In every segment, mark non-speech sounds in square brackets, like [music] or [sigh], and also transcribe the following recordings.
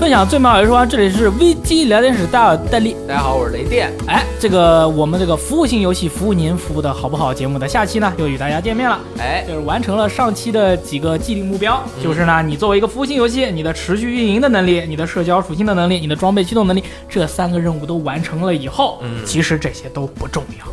分享最美好游戏时光，这里是危机聊天室，大家好，戴笠。大家好，我是雷电。哎，这个我们这个服务型游戏服务您服务的好不好节目的下期呢，又与大家见面了。哎，就是完成了上期的几个既定目标，就是呢，你作为一个服务型游戏，你的持续运营的能力、你的社交属性的能力、你的装备驱动能力，这三个任务都完成了以后，嗯其实这些都不重要，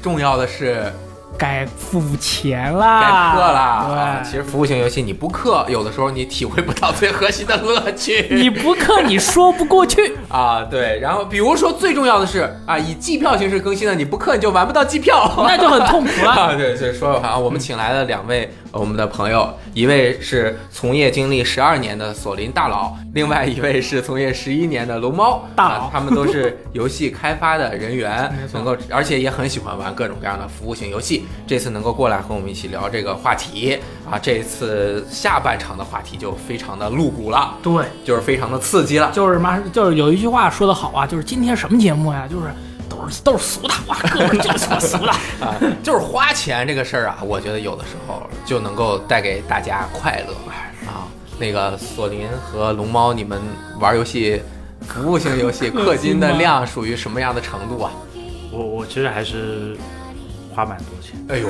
重要的是该付钱该啦，氪啦。啊对，其实服务型游戏你不氪，有的时候你体会不到最核心的乐趣。你不氪你说不过去。[laughs] 啊，对，然后比如说最重要的是啊，以季票形式更新的，你不氪你就玩不到季票，那就很痛苦了。[laughs] 啊，对，所以说的话，我们请来了两位呃我们的朋友，一位是从业经历十二年的索林大佬，另外一位是从业十一年的龙猫大佬啊他们都是游戏开发的人员 [laughs] 能够而且也很喜欢玩各种各样的服务型游戏。这次能够过来和我们一起聊这个话题啊，这次下半场的话题就非常的露骨了，对，就是非常的刺激了。就是嘛，就是有一句话说的好啊，就是今天什么节目呀？就是都是都是俗的，哇，哥们儿就是他妈俗的。啊，[laughs] 就是花钱这个事儿啊，我觉得有的时候就能够带给大家快乐啊。那个索林和龙猫，你们玩游戏，服务型游戏氪金的量属于什么样的程度啊？我我其实还是花蛮多钱。哎呦，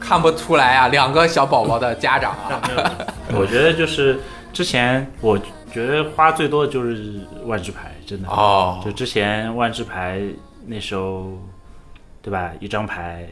看不出来啊，两个小宝宝的家长啊，[laughs] 我觉得就是之前我觉得花最多的就是万智牌，真的。哦就之前万智牌那时候，对吧？一张牌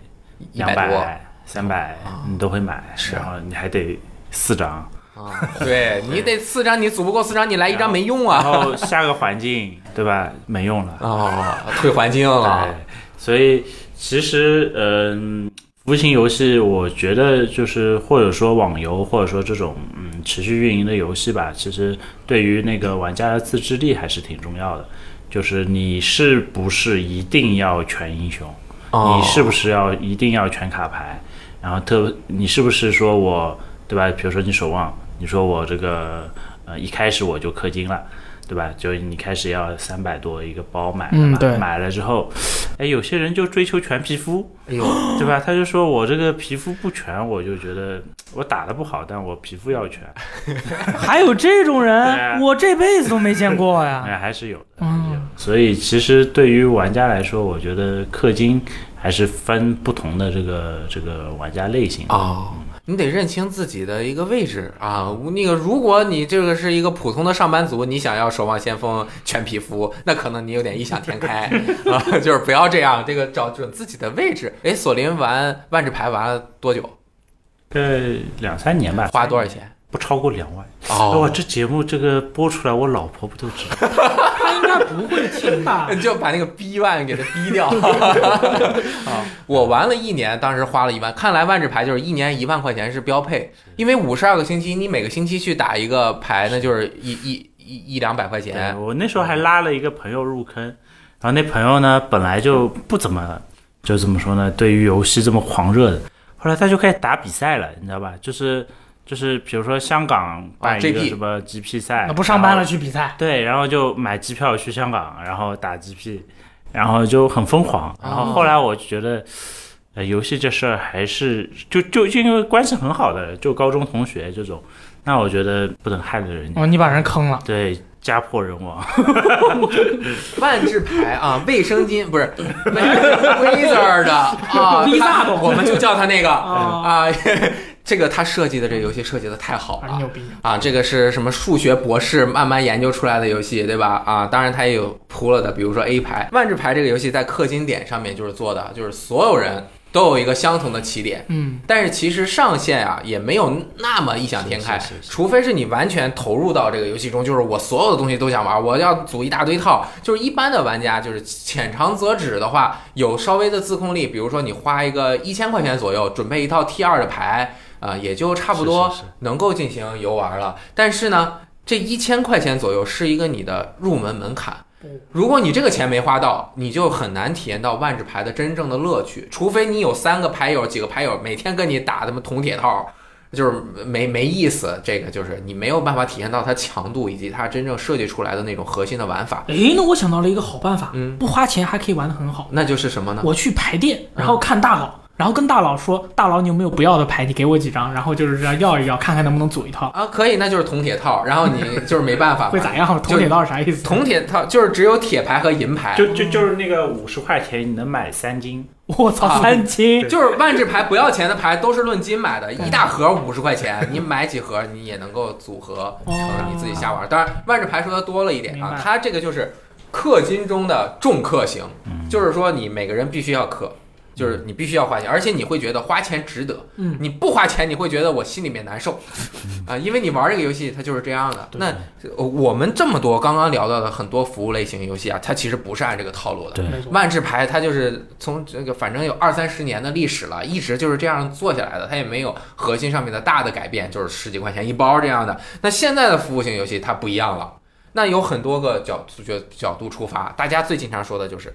两百、三百，你都会买，是然后你还得四张，啊，对你得四张，你组不够四张，你来一张没用啊然啊。后下个环境，对吧？没用了。哦，退环境了对，所以其实，嗯、服务型游戏，我觉得就是或者说网游，或者说这种嗯持续运营的游戏吧，其实对于那个玩家的自制力还是挺重要的。就是你是不是一定要全英雄？哦你是不是要一定要全卡牌？然后特你是不是说我对吧？比如说你守望，你说我这个呃一开始我就氪金了。对吧？就你开始要三百多一个包买了嘛，嗯对买了之后，哎，有些人就追求全皮肤，哎呦，对吧？他就说我这个皮肤不全，我就觉得我打的不好，但我皮肤要全，[laughs] [laughs] 还有这种人，啊我这辈子都没见过呀。[laughs] 哎，还是有的。嗯，所以其实对于玩家来说，我觉得氪金还是分不同的这个这个玩家类型的。哦，你得认清自己的一个位置啊。那个，如果你这个是一个普通的上班族，你想要守望先锋全皮肤，那可能你有点异想天开啊。[laughs] 就是不要这样，这个找准自己的位置。哎，索林玩万智牌玩了多久？大概两三年吧，花多少钱？不超过两万。哦哇，这节目这个播出来，我老婆不都知道？[laughs] 他不会听吧？[laughs] 就把那个逼万给他逼掉 [laughs] 啊！我玩了一年，当时花了一万。看来万智牌就是一年一万块钱是标配，因为五十二个星期，你每个星期去打一个牌，那就是一一一一两百块钱。我那时候还拉了一个朋友入坑，然后那朋友呢本来就不怎么，就怎么说呢，对于游戏这么狂热的，后来他就开始打比赛了，你知道吧？就是就是比如说香港办一个什么 GP 赛，那不上班了去比赛？对，然后就买机票去香港，然后打 GP，然后就很疯狂。然后后来我就觉得，呃，游戏这事儿还是就就就因为关系很好的，就高中同学这种，那我觉得不能害了人家，哦，你把人坑了。对，家破人亡。[laughs] 万智牌啊，卫生巾不是 Wizard 的啊，丽萨他我们就叫他那个哦啊，这个他设计的这个游戏设计的太好了啊牛逼！啊！这个是什么数学博士慢慢研究出来的游戏，对吧？啊，当然他也有铺了的，比如说 A 牌、万智牌这个游戏在氪金点上面就是做的，就是所有人都有一个相同的起点。嗯，但是其实上限啊也没有那么异想天开，是是是除非是你完全投入到这个游戏中，就是我所有的东西都想玩，我要组一大堆套。就是一般的玩家，就是浅尝辄止的话，有稍微的自控力，比如说你花一个一千块钱左右，准备一套 T 二的牌，啊、也就差不多能够进行游玩了。但是呢，这一千块钱左右是一个你的入门门槛。如果你这个钱没花到，你就很难体验到万智牌的真正的乐趣。除非你有三个牌友、几个牌友每天跟你打他妈铜铁套，[laughs] 就是没没意思。这个就是你没有办法体验到它强度以及它真正设计出来的那种核心的玩法。诶，那我想到了一个好办法，嗯不花钱还可以玩得很好。那就是什么呢？我去牌店，然后看大佬，然后跟大佬说，大佬你有没有不要的牌？你给我几张，然后就是这样要一要，看看能不能组一套。啊，可以，那就是铜铁套，[laughs] 然后你就是没办法嘛，会咋样？铜铁套是啥意思？铜铁套就是只有铁牌和银牌，就就就是那个五十块钱你能买三斤，我操，啊三金！就是万智牌不要钱的牌都是论斤买的，一大盒五十块钱，[laughs] 你买几盒你也能够组合成你自己瞎玩。当然，万智牌说的多了一点，啊它这个就是氪金中的重氪型，就是说你每个人必须要氪。就是你必须要花钱，而且你会觉得花钱值得。嗯，你不花钱，你会觉得我心里面难受，啊，因为你玩这个游戏它就是这样的。那呃我们这么多刚刚聊到的很多服务类型游戏啊，它其实不是按这个套路的。对，万智牌它就是从这个反正有二三十年的历史了，一直就是这样做下来的，它也没有核心上面的大的改变，就是十几块钱一包这样的。那现在的服务型游戏它不一样了，那有很多个角角角度出发，大家最经常说的就是，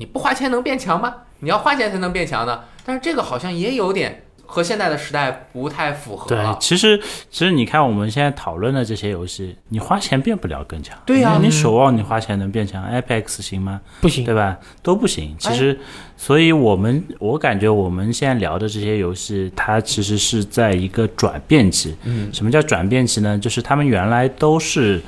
你不花钱能变强吗？你要花钱才能变强呢？但是这个好像也有点和现在的时代不太符合对，其实其实你看我们现在讨论的这些游戏，你花钱变不了更强。对呀你你守望你花钱能变强，Apex 行吗？不行。对吧？都不行。其实，所以我们我感觉我们现在聊的这些游戏，它其实是在一个转变期。嗯，什么叫转变期呢？就是他们原来都是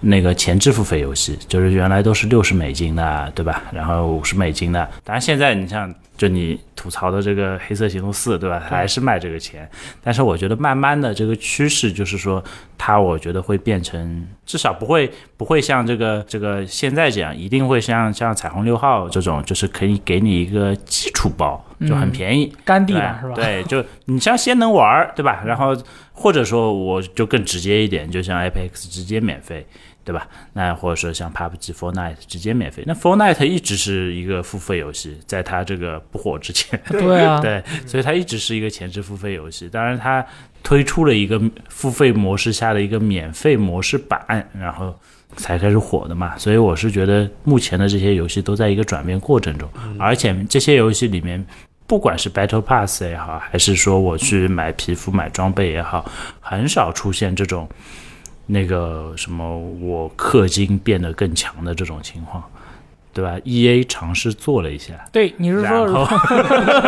那个前置付费游戏，就是原来都是六十美金的，对吧？然后五十美金的。当然现在你像就你吐槽的这个《黑色行动四》，对吧？它还是卖这个钱。但是我觉得慢慢的这个趋势就是说，它我觉得会变成至少不会不会像这个这个现在这样，一定会像像彩虹六号这种，就是可以给你一个基础包，就很便宜。干地对嘛是吧？对，就你像先能玩儿，对吧？然后或者说我就更直接一点，就像 Apex 直接免费，对吧？那或者说像 PUBG、Fortnite 直接免费。那 Fortnite 一直是一个付费游戏，在它这个不火之前，对啊，[laughs] 对，所以它一直是一个前置付费游戏。当然，它推出了一个付费模式下的一个免费模式版，然后才开始火的嘛。所以我是觉得目前的这些游戏都在一个转变过程中，而且这些游戏里面。不管是 Battle Pass 也好，还是说我去买皮肤、买装备也好，很少出现这种那个什么我氪金变得更强的这种情况，对吧？E A 尝试做了一下，对，你是然说后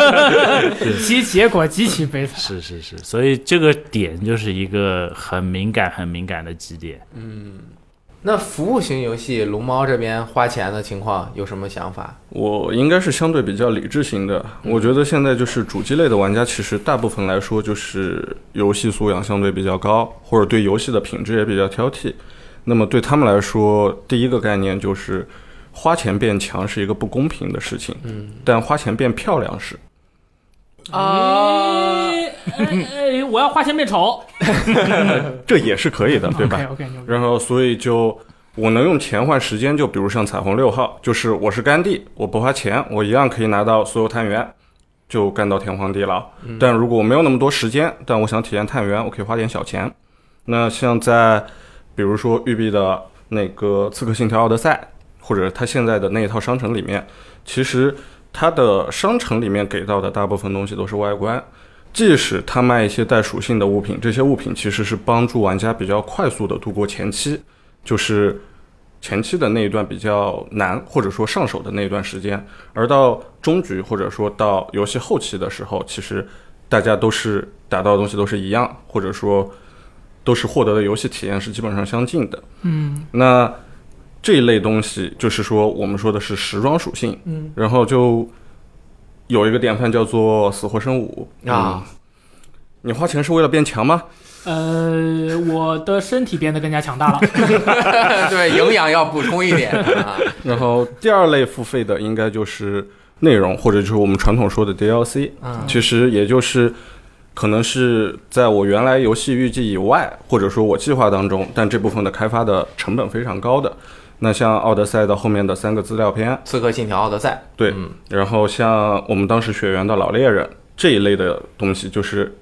[laughs] 其结果极其悲惨。是是是，所以这个点就是一个很敏感、很敏感的基点。那服务型游戏，龙猫这边花钱的情况有什么想法？我应该是相对比较理智型的。我觉得现在就是主机类的玩家，其实大部分来说就是游戏素养相对比较高，或者对游戏的品质也比较挑剔。那么对他们来说，第一个概念就是花钱变强是一个不公平的事情，嗯但花钱变漂亮是。啊，哎哎哎，我要花钱变丑，[laughs] 这也是可以的，对吧？？OK OK，然后所以就我能用钱换时间，就比如像彩虹六号，就是我是甘地，我不花钱，我一样可以拿到所有探员，就干到天荒地老。但如果我没有那么多时间，但我想体验探员，我可以花点小钱。那像在比如说育碧的那个《刺客信条：奥德赛》，或者它现在的那一套商城里面，其实它的商城里面给到的大部分东西都是外观。即使它卖一些带属性的物品，这些物品其实是帮助玩家比较快速的度过前期，就是前期的那一段比较难，或者说上手的那一段时间。而到中局或者说到游戏后期的时候，其实大家都是达到的东西都是一样，或者说都是获得的游戏体验是基本上相近的。嗯那这一类东西，就是说我们说的是时装属性，嗯，然后就有一个典范叫做《死活生五》啊，你花钱是为了变强吗？呃，我的身体变得更加强大了。[laughs] 对，营养要补充一点啊。[laughs] 然后第二类付费的应该就是内容，或者就是我们传统说的 DLC，嗯其实也就是可能是在我原来游戏预计以外，或者说我计划当中，但这部分的开发的成本非常高的。那像奥德赛的后面的三个资料片，刺客信条：奥德赛，对嗯。然后像我们当时血缘的老猎人这一类的东西，就是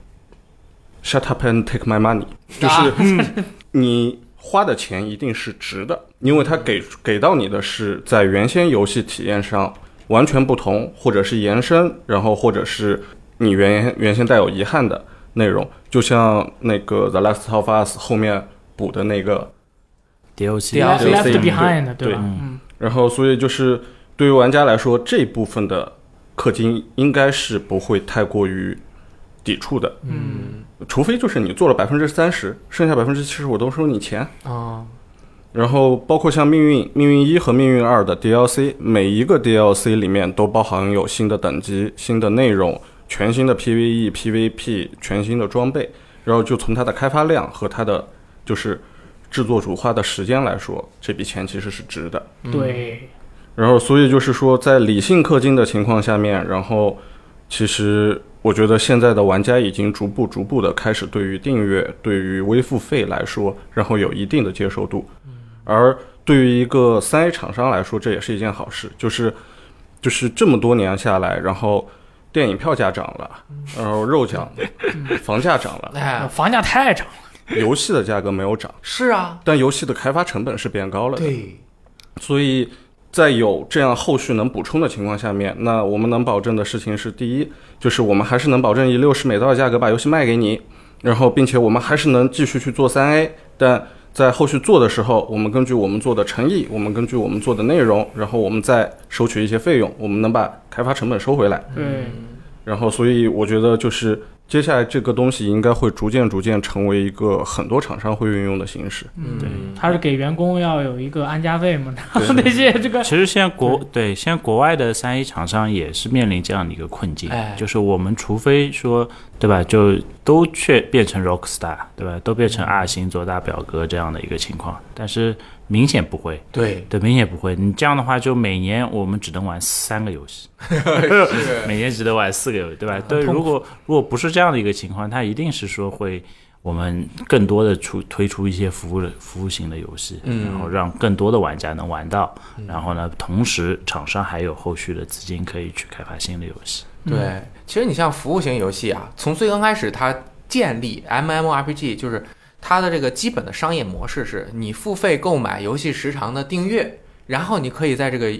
shut up and take my money，[laughs] 就是你花的钱一定是值的，因为它给给到你的是在原先游戏体验上完全不同，或者是延伸，然后或者是你原原先带有遗憾的内容，就像那个 The Last of Us 后面补的那个 DLC 对吧？嗯，然后，所以就是对于玩家来说，这部分的氪金应该是不会太过于抵触的，嗯除非就是你做了百分之三十，剩下百分之七十我都收你钱。啊然后包括像命运、命运一和命运二的 DLC，每一个 DLC 里面都包含有新的等级、新的内容、全新的 PVE、PVP、全新的装备。然后就从它的开发量和它的就是制作主花的时间来说，这笔钱其实是值的。对，然后，所以就是说，在理性氪金的情况下面，然后其实我觉得现在的玩家已经逐步逐步的开始对于订阅、对于微付费来说，然后有一定的接受度。而对于一个三 A 厂商来说，这也是一件好事，就是就是这么多年下来，然后电影票价涨了，然后肉涨，房价涨了，哎，房价太涨了。[laughs] 游戏的价格没有涨，是啊，但游戏的开发成本是变高了的。对，所以在有这样后续能补充的情况下面，那我们能保证的事情是：第一，就是我们还是能保证以六十美刀的价格把游戏卖给你，然后并且我们还是能继续去做三 A，但在后续做的时候，我们根据我们做的诚意，我们根据我们做的内容，然后我们再收取一些费用，我们能把开发成本收回来。对，然后，所以我觉得就是接下来这个东西应该会逐渐逐渐成为一个很多厂商会运用的形式。嗯，对他是给员工要有一个安家费嘛，然后那些这个其实现在国对现在国外的三 A 厂商也是面临这样的一个困境，哎就是我们除非说对吧，就都却变成 Rockstar 对吧，都变成二星做大表哥这样的一个情况，但是明显不会，对，对，明显不会。你这样的话，就每年我们只能玩三个游戏，[laughs] 是。[laughs] 每年只能玩四个游戏，对吧？对，如果如果不是这样的一个情况，它一定是说会我们更多的出推出一些服务的服务型的游戏，嗯。然后让更多的玩家能玩到，然后呢，同时厂商还有后续的资金可以去开发新的游戏。对，其实你像服务型游戏啊，从最刚开始它建立 MMORPG，就是它的这个基本的商业模式是你付费购买游戏时长的订阅，然后你可以在这个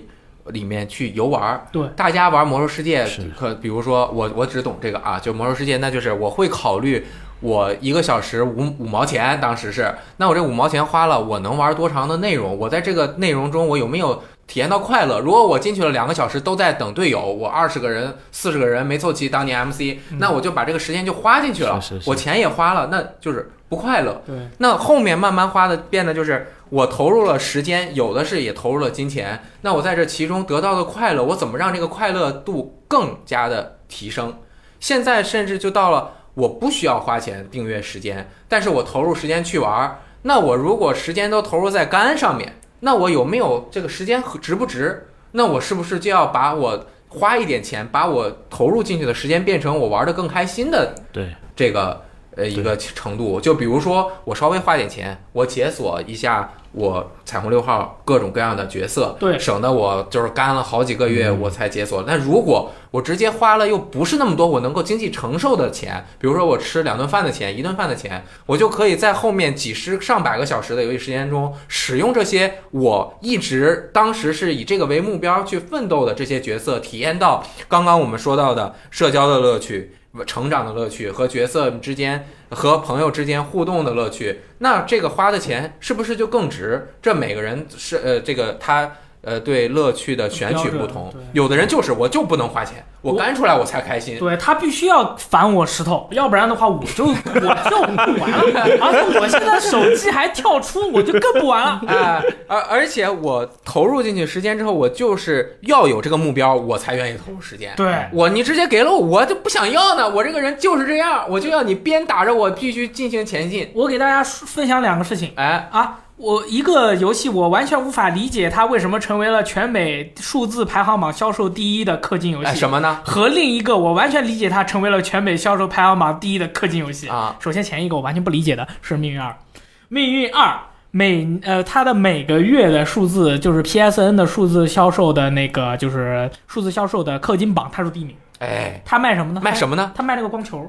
里面去游玩儿。对大家玩魔兽世界，可比如说我我只懂这个啊，就魔兽世界，那就是我会考虑。我一个小时五五毛钱，当时是，那我这五毛钱花了，我能玩多长的内容？我在这个内容中，我有没有体验到快乐？如果我进去了两个小时都在等队友，我二十个人、四十个人没凑齐当年 MC，、那我就把这个时间就花进去了，是是是我钱也花了，那就是不快乐。对那后面慢慢花的变得就是我投入了时间，有的是也投入了金钱，那我在这其中得到的快乐，我怎么让这个快乐度更加的提升？现在甚至就到了我不需要花钱订阅时间，但是我投入时间去玩儿，那我如果时间都投入在肝上面，那我有没有这个时间值不值？那我是不是就要把我花一点钱，把我投入进去的时间变成我玩的更开心的对，这个呃一个程度。就比如说，我稍微花点钱，我解锁一下我彩虹六号各种各样的角色，对省得我就是干了好几个月我才解锁。那如果我直接花了又不是那么多我能够经济承受的钱，比如说我吃两顿饭的钱、一顿饭的钱，我就可以在后面几十上百个小时的游戏时间中，使用这些我一直当时是以这个为目标去奋斗的这些角色，体验到刚刚我们说到的社交的乐趣。成长的乐趣和角色之间和朋友之间互动的乐趣，那这个花的钱是不是就更值？这每个人是呃这个他呃对乐趣的选取不同有的人就是我就不能花钱，我我干出来我才开心。对他必须要反我石头，要不然的话我就 [laughs] 我就不玩了。而且我现在手机还跳出，我就更不玩了。哎，[laughs] 而而且我投入进去时间之后，我就是要有这个目标，我才愿意投入时间。对，我你直接给了我，我就不想要呢。我这个人就是这样，我就要你鞭打着我必须进行前进。我给大家分享两个事情哎，啊。我一个游戏，我完全无法理解它为什么成为了全美数字排行榜销售第一的氪金游哎戏，什么呢？和另一个我完全理解它成为了全美销售排行榜第一的氪金游戏。啊，首先前一个我完全不理解的是命运二，命运二每呃它的每个月的数字就是 PSN 的数字销售的那个就是数字销售的氪金榜，它是第一名。哎，它卖什么呢？卖什么呢？它卖那个光球，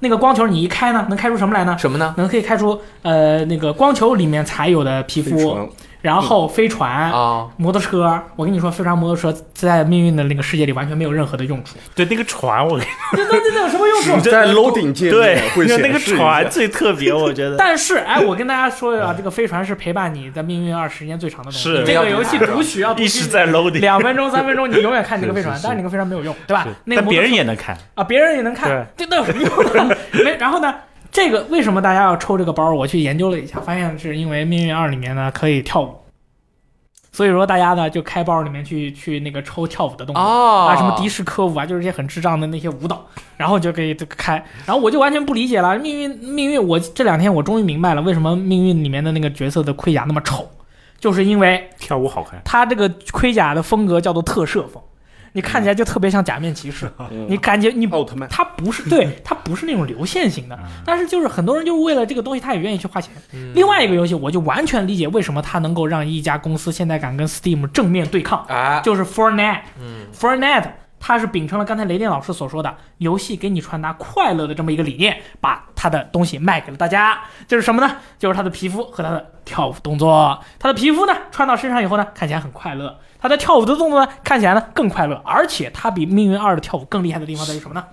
那个光球你一开呢，能开出什么来呢？什么呢？能可以开出呃那个光球里面才有的皮肤，然后飞船、啊，摩托车。我跟你说，飞船、摩托车在命运的那个世界里完全没有任何的用处。对那个船，我跟你说，那那有什么用处？[laughs] 在 loading 界对面会那个显示一船。最特别，我觉得。但是，哎，我跟大家说啊，这个飞船是陪伴你在命运二时间最长的东西。是这个游戏读取要读取一直在 loading，两分钟、三分钟，你永远看这个飞船，是是是但是那个飞船没有用，对吧？那别人也能看，啊，别人也能看，这那有什么用呢？没，然后呢？这个为什么大家要抽这个包？我去研究了一下，发现是因为《命运二》里面呢可以跳舞，所以说大家呢就开包里面去去那个抽跳舞的动作。哦，啊，什么迪士科舞啊，就是一些很智障的那些舞蹈，然后就可以开，然后我就完全不理解了。命运，命运，我这两天我终于明白了，为什么命运里面的那个角色的盔甲那么丑，就是因为跳舞好看。他这个盔甲的风格叫做特摄风，你看起来就特别像假面骑士，你感觉你奥特曼，它不是对，它不是那种流线型的，但是就是很多人就是为了这个东西，他也愿意去花钱。嗯另外一个游戏，我就完全理解为什么它能够让一家公司现在敢跟 Steam 正面对抗，哎，就是 Fortnite。嗯 Fortnite 它是秉承了刚才雷电老师所说的游戏给你传达快乐的这么一个理念，把它的东西卖给了大家。就是什么呢？就是它的皮肤和它的跳舞动作。它的皮肤呢穿到身上以后呢，看起来很快乐；它的跳舞的动作呢，看起来呢更快乐。而且他比命运二的跳舞更厉害的地方在于什么呢？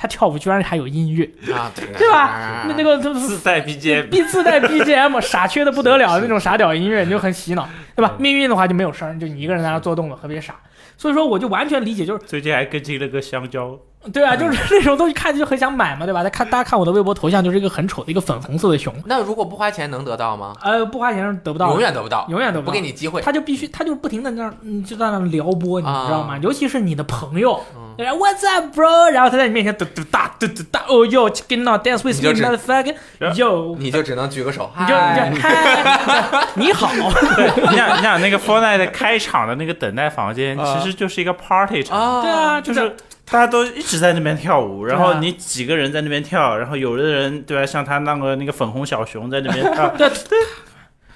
他跳舞居然还有音乐，啊，对对吧？那那个它自带 BGM，必 [laughs] 自带 BGM，傻缺的不得了那种傻屌音乐，你就很洗脑，对吧？命运的话就没有声，就你一个人在那做动作，特别傻。所以说，我就完全理解，就是最近还更新了个香蕉，对啊，就是 [laughs] 那种东西看着就很想买嘛，对吧？他看大家看我的微博头像，就是一个很丑的一个粉红色的熊，那如果不花钱能得到吗？呃，不花钱是得不到，永远得不到，永远得不到不给。你机会。他就必须，他就不停的那样，嗯，就在那撩拨你，知道吗？尤其是你的朋友，嗯对吧，What's up, bro？然后他在你面前嘟嘟哒嘟嘟哒，哦哟，chicken now dance with 你就 me, motherfucker，yo，你就只能举个手，你就嗨你就嗨，你好，你想你想那个 Fortnite 开场的那个等待房间，啊其实就是一个 party 场，啊，对啊，就就是大家都一直在那边跳舞，然后你几个人在那边跳，然后有的人对吧，像他那个那个粉红小熊在那边跳，[laughs] 对对。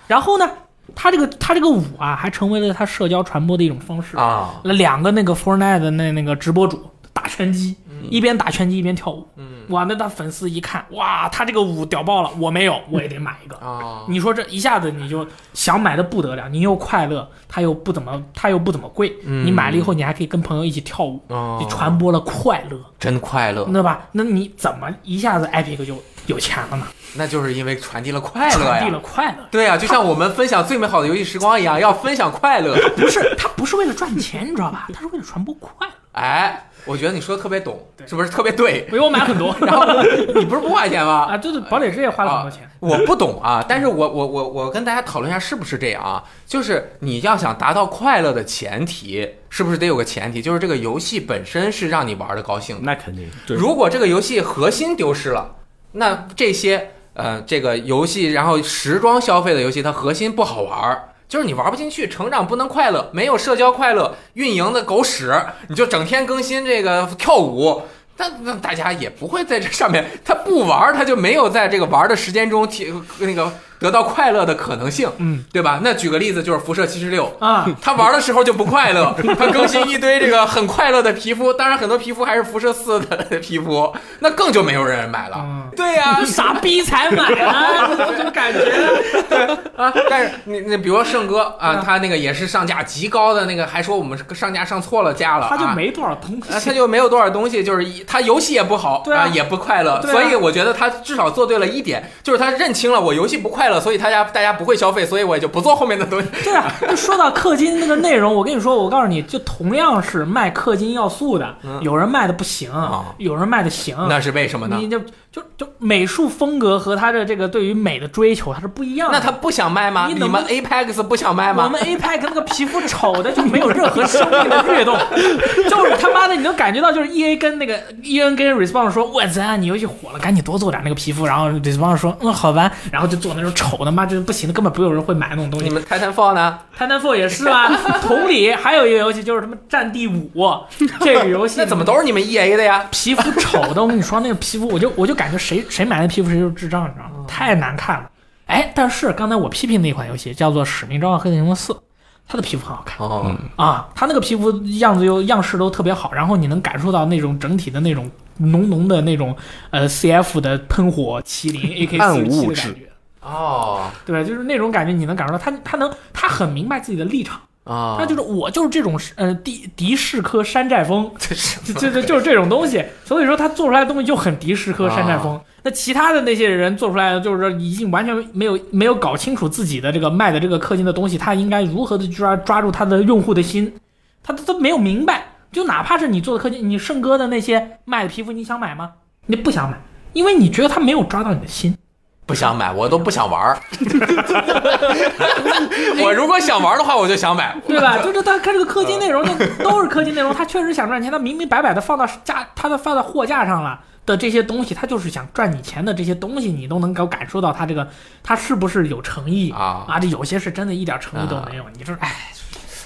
然后呢，他这个他这个舞啊，还成为了他社交传播的一种方式。啊，那两个那个 Fortnite 的那那个直播主打拳击，一边打拳击一边跳舞。嗯哇，那他粉丝一看，哇，他这个舞屌爆了，我没有，我也得买一个。啊，你说这一下子你就想买的不得了，你又快乐，它又不怎么，它又不怎么贵，嗯你买了以后你还可以跟朋友一起跳舞，哦你传播了快乐，真快乐，对吧？那你怎么一下子 Epic 就有钱了呢？那就是因为传递了快乐传递了。快乐，对呀，就像我们分享最美好的游戏时光一样，要分享快乐。不是他不是为了赚钱，你知道吧？他是为了传播快乐。哎，我觉得你说的特别懂，是不是特别对？因为我买很多，[laughs] 然后你不是不花钱吗？啊，就是，堡垒之夜花了很多钱。我不懂啊，但是我我我我跟大家讨论一下是不是这样啊？就是你要想达到快乐的前提，是不是得有个前提，就是这个游戏本身是让你玩的高兴的。那肯定。对如果这个游戏核心丢失了，那这些呃这个游戏，然后时装消费的游戏，它核心不好玩儿。就是你玩不进去，成长不能快乐，没有社交快乐，运营的狗屎，你就整天更新这个跳舞，那那大家也不会在这上面，他不玩，他就没有在这个玩的时间中提那个得到快乐的可能性，嗯对吧？那举个例子，就是辐射七十六，啊，他玩的时候就不快乐，[laughs] 他更新一堆这个很快乐的皮肤，当然很多皮肤还是辐射四的皮肤，那更就没有人买了。嗯对呀、就 [laughs] 傻逼才买啊，这种感觉。啊，但是你你比如说圣哥啊啊，他那个也是上架极高的那个，还说我们上架上错了价了，啊他就没多少东啊，西。他就没有多少东西，就是一他游戏也不好对啊也不快乐，啊所以我觉得他至少做对了一点，就是他认清了我游戏不快乐，所以大家大家不会消费，所以我也就不做后面的东西。对啊，就说到氪金那个内容，我跟你说，我告诉你，就同样是卖氪金要素的，嗯有人卖的不行啊，有人卖的行。那是为什么呢？你就就就美术风格和他的这个对于美的追求，它是不一样的。那他不想卖吗？你你们 Apex 不想卖吗？我们 Apex 那个皮肤丑的就没有任何生命的跃动，[laughs] 就是他妈的你能感觉到，就是 EA 跟那个 EN 跟 Respawn 说，我操，你游戏火了，赶紧多做点那个皮肤，然后 Respawn 说，嗯，好吧，然后就做那种丑的，妈就是不行的，根本不有人会买那种东西。你们 Titanfall 呢？Titanfall 也是啊，[laughs] 同理，还有一个游戏就是什么《战地五》这个游戏，[laughs] 那怎么都是你们 EA 的呀？皮肤丑的？我跟你说，那个皮肤，我就我就感觉谁谁买那皮肤谁就是智障，你知道吗？太难看了。哎，但是刚才我批评那款游戏叫做《使命召唤：黑色行动四》，它的皮肤很好看。哦，啊，它那个皮肤样子又样式都特别好，然后你能感受到那种整体的那种浓浓的那种呃 CF 的喷火麒麟 AK 四七的感觉。哦对，就是那种感觉，你能感受到他他能他很明白自己的立场，啊，他就是我就是这种呃迪迪士科山寨风，就就就就是这种东西，所以说他做出来的东西就很迪士科山寨风。那其他的那些人做出来的，就是说已经完全没有没有搞清楚自己的这个卖的这个氪金的东西，他应该如何的抓抓住他的用户的心，他都都没有明白。就哪怕是你做的氪金，你圣哥的那些卖的皮肤，你想买吗？你不想买，因为你觉得他没有抓到你的心。不想买，我都不想玩儿。[laughs] 我如果想玩的话，我就想买。对吧？就是他看这个氪金内容，那都是氪金内容，他确实想赚钱，他明明白白的放到架，他的放到货架上了的这些东西，他就是想赚你钱的这些东西，你都能够感受到他这个他是不是有诚意啊啊？这有些是真的一点诚意都没有。你说，哎，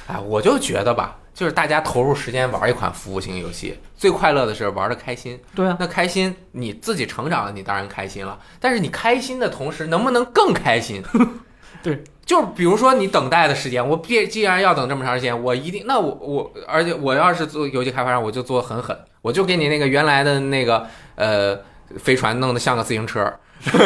哎，我就觉得吧，就是大家投入时间玩一款服务型游戏，最快乐的是玩的开心。对啊，那开心，你自己成长了，你当然开心了。但是你开心的同时，能不能更开心？[laughs] 对，就是比如说你等待的时间，我必既然要等这么长时间，我一定，那我我，而且我要是做游戏开发商，我就做很狠，我就给你那个原来的那个呃飞船弄得像个自行车，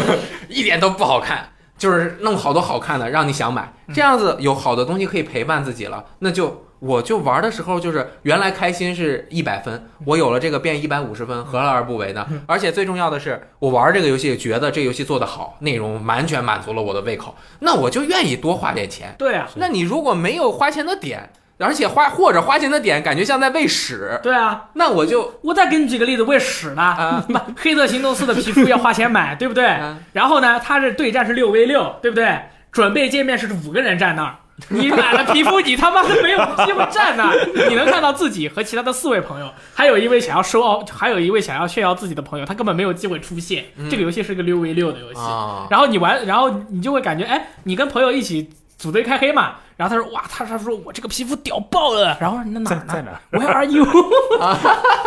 [laughs] 一点都不好看。就是弄好多好看的，让你想买，这样子有好的东西可以陪伴自己了，那就我就玩的时候就是原来开心是一百分，我有了这个变一百五十分，何乐而不为呢？而且最重要的是，我玩这个游戏觉得这游戏做得好，内容完全满足了我的胃口，那我就愿意多花点钱。对啊，那你如果没有花钱的点，而且花或者花钱的点感觉像在喂屎，对啊。那我就我再给你举个例子，喂屎呢，啊不，黑色行动四的皮肤要花钱买，对不对？啊然后呢，他是对战是六 v 六，对不对？准备界面是五个人站那儿，你买了皮肤，你他妈的没有机会站那儿，你能看到自己和其他的四位朋友，还有一位想要收奥，还有一位想要炫耀自己的朋友，他根本没有机会出现。这个游戏是个六 v 六的游戏，啊，然后你玩，然后你就会感觉，哎，你跟朋友一起组队开黑嘛，然后他说，哇，他他说我这个皮肤屌爆了，然后说那哪哪儿？？Where are you？他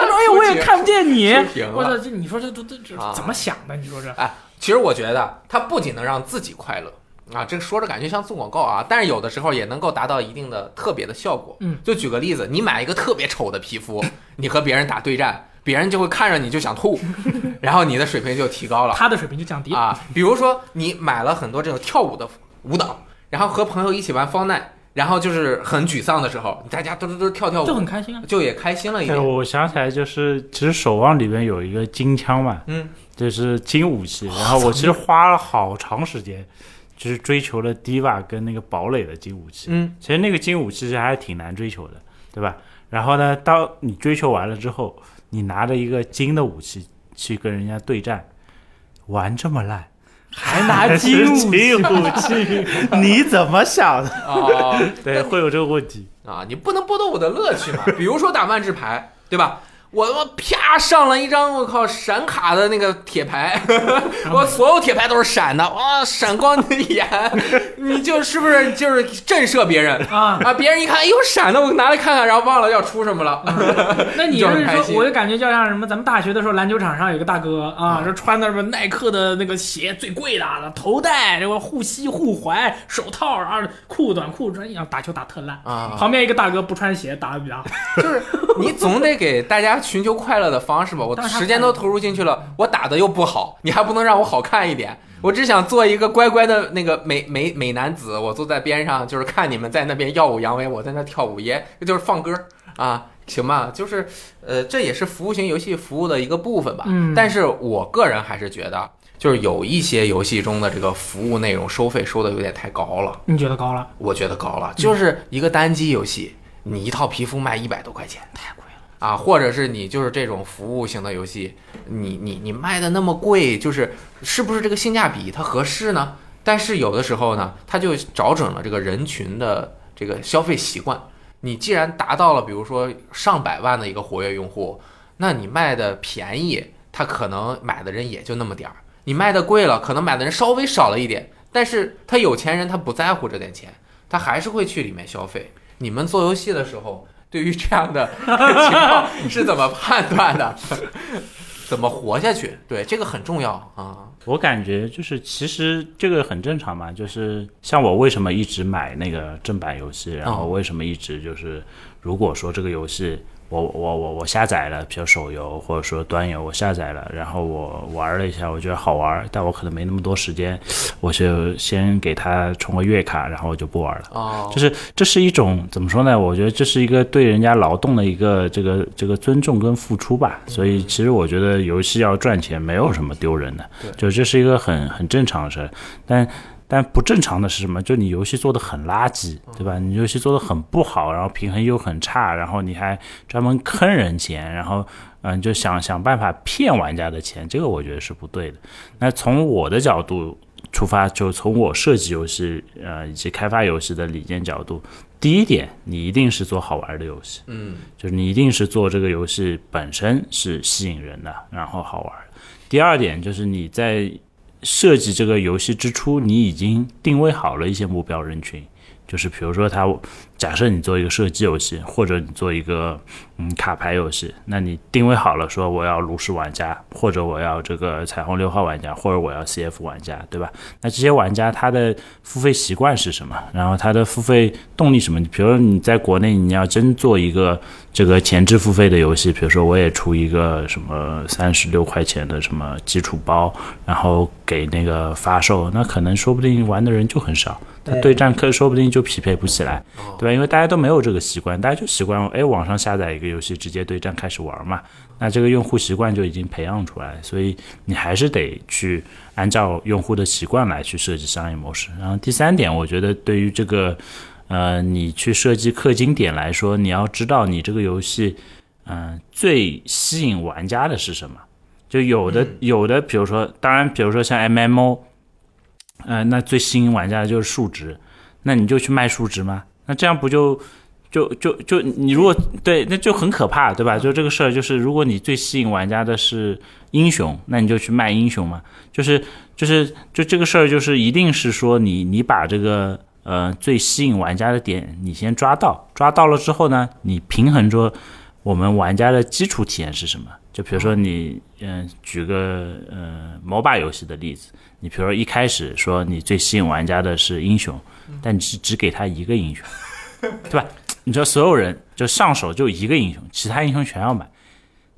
说，哎呦，我也看不见你我操，这你说这这这这啊怎么想的？你说这？哎，其实我觉得他不仅能让自己快乐啊，这说着感觉像做广告啊，但是有的时候也能够达到一定的特别的效果。嗯，就举个例子，你买一个特别丑的皮肤，[laughs] 你和别人打对战，别人就会看着你就想吐，[laughs] 然后你的水平就提高了他的水平就降低了。啊。比如说你买了很多这种跳舞的舞蹈，然后和朋友一起玩方奈，然后就是很沮丧的时候，大家都都都跳跳舞，就很开心啊！就也开心了一对，点。我想起来，就是其实守望里面有一个金枪嘛，嗯，就是金武器。然后我其实花了好长时间，就是追求了 Diva 跟那个堡垒的金武器。嗯，其实那个金武器其实还挺难追求的，对吧？然后呢，当你追求完了之后，你拿着一个金的武器去跟人家对战，玩这么烂，还拿金武器金武器，你怎么想的？啊。对，会有这个问题。啊，你不能剥夺我的乐趣嘛？比如说打万智牌，对吧？我他妈啪上了一张我靠闪卡的那个铁牌，[laughs] 我所有铁牌都是闪的，哇，闪光你的眼，你就是不是就是震慑别人啊！啊？别人一看，哎呦闪的，我拿来看看，然后忘了要出什么了。那你 [laughs] 就是说，我就感觉就像什么，咱们大学的时候，篮球场上有个大哥啊，说穿的什么耐克的那个鞋最贵的，头戴，这个护膝、护踝、手套啊，裤短裤穿一样，打球打特烂。啊，旁边一个大哥不穿鞋打的比较好，就是你总得给大家寻求快乐的方式吧。我时间都投入进去了，我打的又不好，[laughs] 你还不能让我好看一点。我只想做一个乖乖的那个美美美男子，我坐在边上，就是看你们在那边耀武扬威，我在那跳舞，也就是放歌啊，行吧？就是呃，这也是服务型游戏服务的一个部分吧。嗯但是我个人还是觉得，就是有一些游戏中的这个服务内容收费收的有点太高了，你觉得高了？我觉得高了。就是一个单机游戏，你一套皮肤卖一百多块钱。太贵了。啊，或者是你就是这种服务型的游戏，你你你卖的那么贵，就是是不是这个性价比它合适呢？但是有的时候呢，它就找准了这个人群的这个消费习惯。你既然达到了，比如说上百万的一个活跃用户，那你卖的便宜，他可能买的人也就那么点儿；你卖的贵了，可能买的人稍微少了一点。但是他有钱人，他不在乎这点钱，他还是会去里面消费。你们做游戏的时候，对于这样的 [laughs] 情况是怎么判断的？[laughs] 怎么活下去？对，这个很重要啊。我感觉就是，其实这个很正常嘛。就是像我为什么一直买那个正版游戏，然后为什么一直就是，如果说这个游戏我我我我下载了，比如手游或者说端游，我下载了，然后我玩了一下，我觉得好玩，但我可能没那么多时间，我就先给它充个月卡，然后我就不玩了。哦，就是这是一种怎么说呢？我觉得这是一个对人家劳动的一个这个这个尊重跟付出吧。所以其实我觉得游戏要赚钱没有什么丢人的，就这是一个很很正常的事儿。但但不正常的是什么？就你游戏做的很垃圾，对吧？你游戏做的很不好，然后平衡又很差，然后你还专门坑人钱，然后嗯，就想想办法骗玩家的钱，这个我觉得是不对的。那从我的角度出发，就从我设计游戏呃以及开发游戏的理念角度，第一点，你一定是做好玩的游戏，嗯就是你一定是做这个游戏本身是吸引人的，然后好玩。第二点就是你在设计这个游戏之初，你已经定位好了一些目标人群，就是比如说他，假设你做一个射击游戏，或者你做一个嗯卡牌游戏，那你定位好了说我要炉石玩家，或者我要这个彩虹六号玩家，或者我要 CF 玩家，对吧？那这些玩家他的付费习惯是什么？然后他的付费动力什么？比如说你在国内你要真做一个这个前置付费的游戏，比如说我也出一个什么三十六块钱的什么基础包，然后给那个发售，那可能说不定玩的人就很少，他对战课说不定就匹配不起来，对吧？因为大家都没有这个习惯，大家就习惯哎网上下载一个游戏直接对战开始玩嘛，那这个用户习惯就已经培养出来，所以你还是得去按照用户的习惯来去设计商业模式。然后第三点，我觉得对于这个呃你去设计氪金点来说，你要知道你这个游戏嗯、最吸引玩家的是什么。就有的有的，比如说，当然，比如说像 MMO，呃，那最吸引玩家的就是数值，那你就去卖数值吗？那这样不就就就就你如果对，那就很可怕，对吧？就这个事儿，就是如果你最吸引玩家的是英雄，那你就去卖英雄嘛。就是就是就这个事儿，就是一定是说你你把这个呃最吸引玩家的点你先抓到，抓到了之后呢，你平衡着我们玩家的基础体验是什么？就比如说你嗯、举个呃 MOBA 游戏的例子，你比如说一开始说你最吸引玩家的是英雄，但你是只给他一个英雄，[laughs] 对吧？你知道所有人就上手就一个英雄，其他英雄全要买，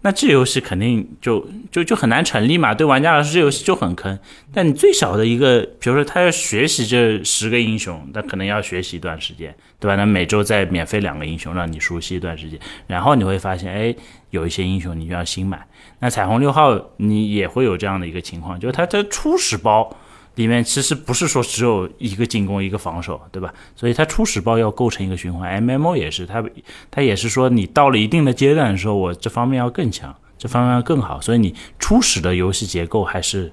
那这游戏肯定就就就很难成立嘛。对玩家来说，这游戏就很坑。但你最小的一个，比如说他要学习这十个英雄，那可能要学习一段时间，对吧？那每周再免费两个英雄，让你熟悉一段时间，然后你会发现，哎，有一些英雄你就要新买。那彩虹六号你也会有这样的一个情况，就是它这初始包里面其实不是说只有一个进攻一个防守，对吧？所以它初始包要构成一个循环，MMO 也是，它它也是说你到了一定的阶段的时候，我这方面要更强，这方面要更好，所以你初始的游戏结构还是